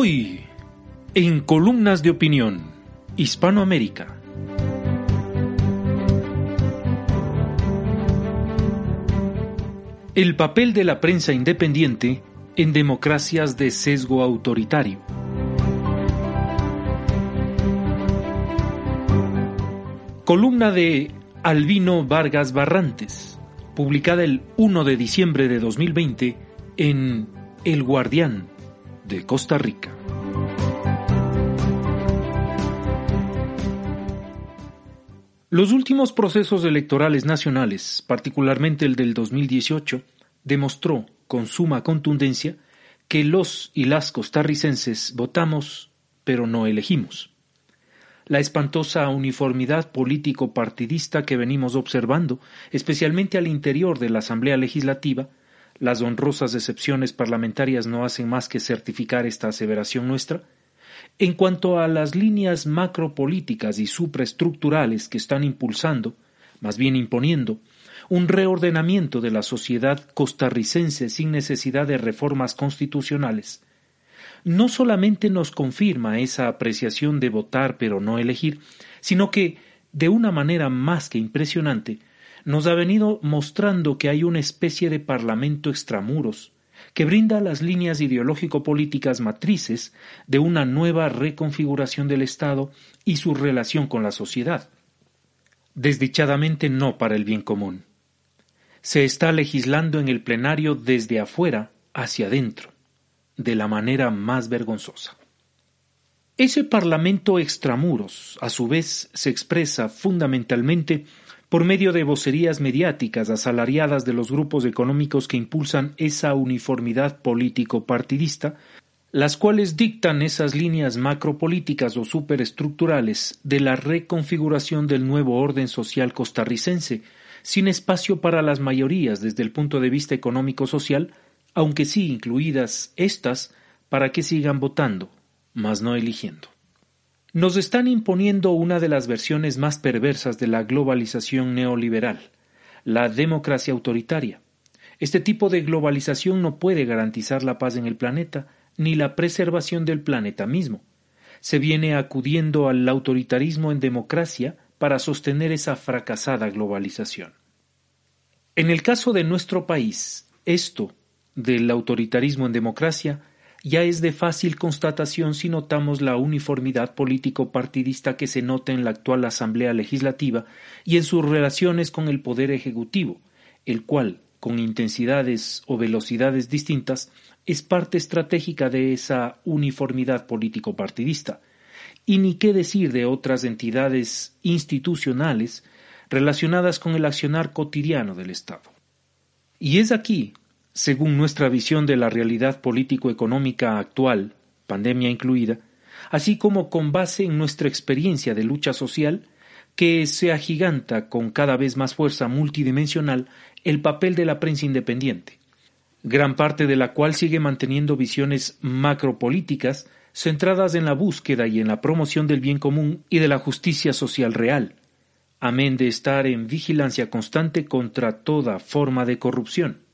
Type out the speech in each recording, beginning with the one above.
Hoy, en Columnas de Opinión, Hispanoamérica. El papel de la prensa independiente en democracias de sesgo autoritario. Columna de Albino Vargas Barrantes, publicada el 1 de diciembre de 2020 en El Guardián de Costa Rica. Los últimos procesos electorales nacionales, particularmente el del 2018, demostró con suma contundencia que los y las costarricenses votamos, pero no elegimos. La espantosa uniformidad político-partidista que venimos observando, especialmente al interior de la Asamblea Legislativa, las honrosas excepciones parlamentarias no hacen más que certificar esta aseveración nuestra, en cuanto a las líneas macropolíticas y supraestructurales que están impulsando, más bien imponiendo, un reordenamiento de la sociedad costarricense sin necesidad de reformas constitucionales, no solamente nos confirma esa apreciación de votar pero no elegir, sino que, de una manera más que impresionante, nos ha venido mostrando que hay una especie de parlamento extramuros, que brinda las líneas ideológico-políticas matrices de una nueva reconfiguración del Estado y su relación con la sociedad. Desdichadamente no para el bien común. Se está legislando en el plenario desde afuera hacia adentro, de la manera más vergonzosa. Ese parlamento extramuros, a su vez, se expresa fundamentalmente por medio de vocerías mediáticas asalariadas de los grupos económicos que impulsan esa uniformidad político-partidista, las cuales dictan esas líneas macropolíticas o superestructurales de la reconfiguración del nuevo orden social costarricense, sin espacio para las mayorías desde el punto de vista económico-social, aunque sí incluidas éstas para que sigan votando, mas no eligiendo. Nos están imponiendo una de las versiones más perversas de la globalización neoliberal, la democracia autoritaria. Este tipo de globalización no puede garantizar la paz en el planeta ni la preservación del planeta mismo. Se viene acudiendo al autoritarismo en democracia para sostener esa fracasada globalización. En el caso de nuestro país, esto del autoritarismo en democracia ya es de fácil constatación si notamos la uniformidad político-partidista que se nota en la actual Asamblea Legislativa y en sus relaciones con el Poder Ejecutivo, el cual, con intensidades o velocidades distintas, es parte estratégica de esa uniformidad político-partidista. Y ni qué decir de otras entidades institucionales relacionadas con el accionar cotidiano del Estado. Y es aquí según nuestra visión de la realidad político-económica actual, pandemia incluida, así como con base en nuestra experiencia de lucha social, que se agiganta con cada vez más fuerza multidimensional el papel de la prensa independiente, gran parte de la cual sigue manteniendo visiones macropolíticas centradas en la búsqueda y en la promoción del bien común y de la justicia social real, amén de estar en vigilancia constante contra toda forma de corrupción.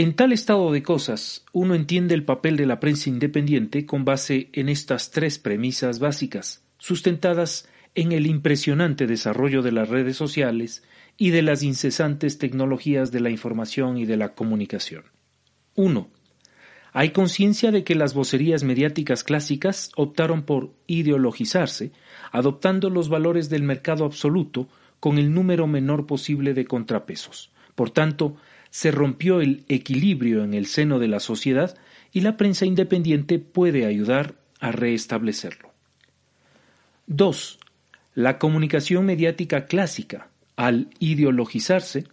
En tal estado de cosas, uno entiende el papel de la prensa independiente con base en estas tres premisas básicas, sustentadas en el impresionante desarrollo de las redes sociales y de las incesantes tecnologías de la información y de la comunicación. 1. Hay conciencia de que las vocerías mediáticas clásicas optaron por ideologizarse, adoptando los valores del mercado absoluto con el número menor posible de contrapesos. Por tanto, se rompió el equilibrio en el seno de la sociedad y la prensa independiente puede ayudar a restablecerlo. 2. La comunicación mediática clásica, al ideologizarse,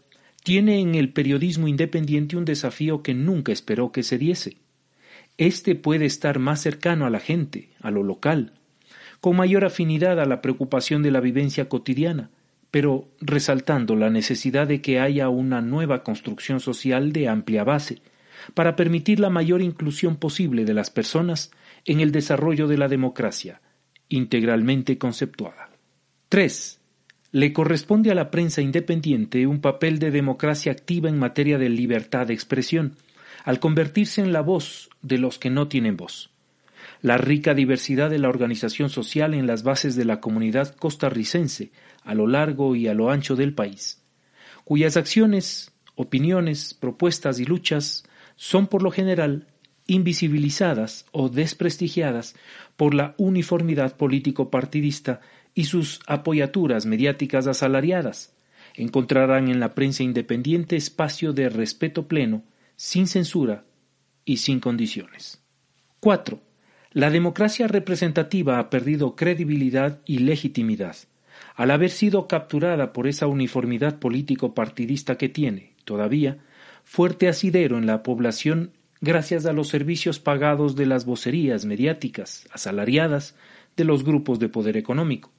tiene en el periodismo independiente un desafío que nunca esperó que se diese. Este puede estar más cercano a la gente, a lo local, con mayor afinidad a la preocupación de la vivencia cotidiana, pero resaltando la necesidad de que haya una nueva construcción social de amplia base, para permitir la mayor inclusión posible de las personas en el desarrollo de la democracia, integralmente conceptuada. 3. Le corresponde a la prensa independiente un papel de democracia activa en materia de libertad de expresión, al convertirse en la voz de los que no tienen voz. La rica diversidad de la organización social en las bases de la comunidad costarricense a lo largo y a lo ancho del país, cuyas acciones, opiniones, propuestas y luchas son por lo general invisibilizadas o desprestigiadas por la uniformidad político-partidista y sus apoyaturas mediáticas asalariadas, encontrarán en la prensa independiente espacio de respeto pleno, sin censura y sin condiciones. 4. La democracia representativa ha perdido credibilidad y legitimidad, al haber sido capturada por esa uniformidad político-partidista que tiene, todavía, fuerte asidero en la población gracias a los servicios pagados de las vocerías mediáticas asalariadas de los grupos de poder económico.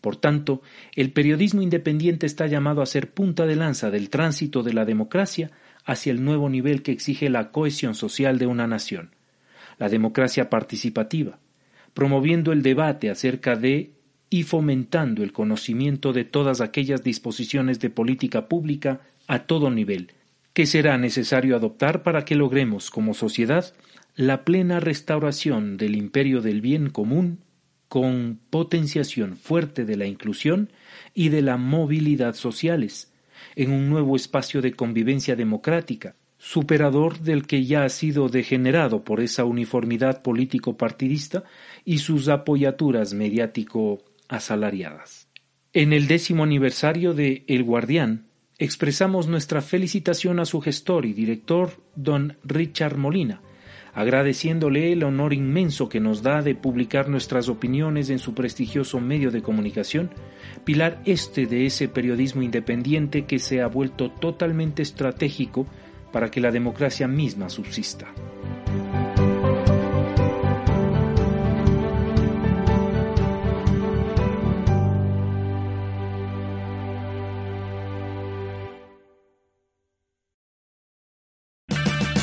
Por tanto, el periodismo independiente está llamado a ser punta de lanza del tránsito de la democracia hacia el nuevo nivel que exige la cohesión social de una nación, la democracia participativa, promoviendo el debate acerca de y fomentando el conocimiento de todas aquellas disposiciones de política pública a todo nivel, que será necesario adoptar para que logremos como sociedad la plena restauración del imperio del bien común con potenciación fuerte de la inclusión y de la movilidad sociales, en un nuevo espacio de convivencia democrática, superador del que ya ha sido degenerado por esa uniformidad político-partidista y sus apoyaturas mediático-asalariadas. En el décimo aniversario de El Guardián, expresamos nuestra felicitación a su gestor y director, don Richard Molina, agradeciéndole el honor inmenso que nos da de publicar nuestras opiniones en su prestigioso medio de comunicación, pilar este de ese periodismo independiente que se ha vuelto totalmente estratégico para que la democracia misma subsista.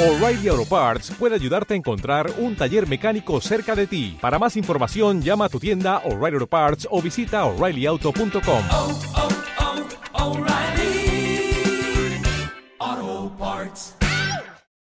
O'Reilly Auto Parts puede ayudarte a encontrar un taller mecánico cerca de ti. Para más información, llama a tu tienda O'Reilly Auto Parts o visita oreillyauto.com.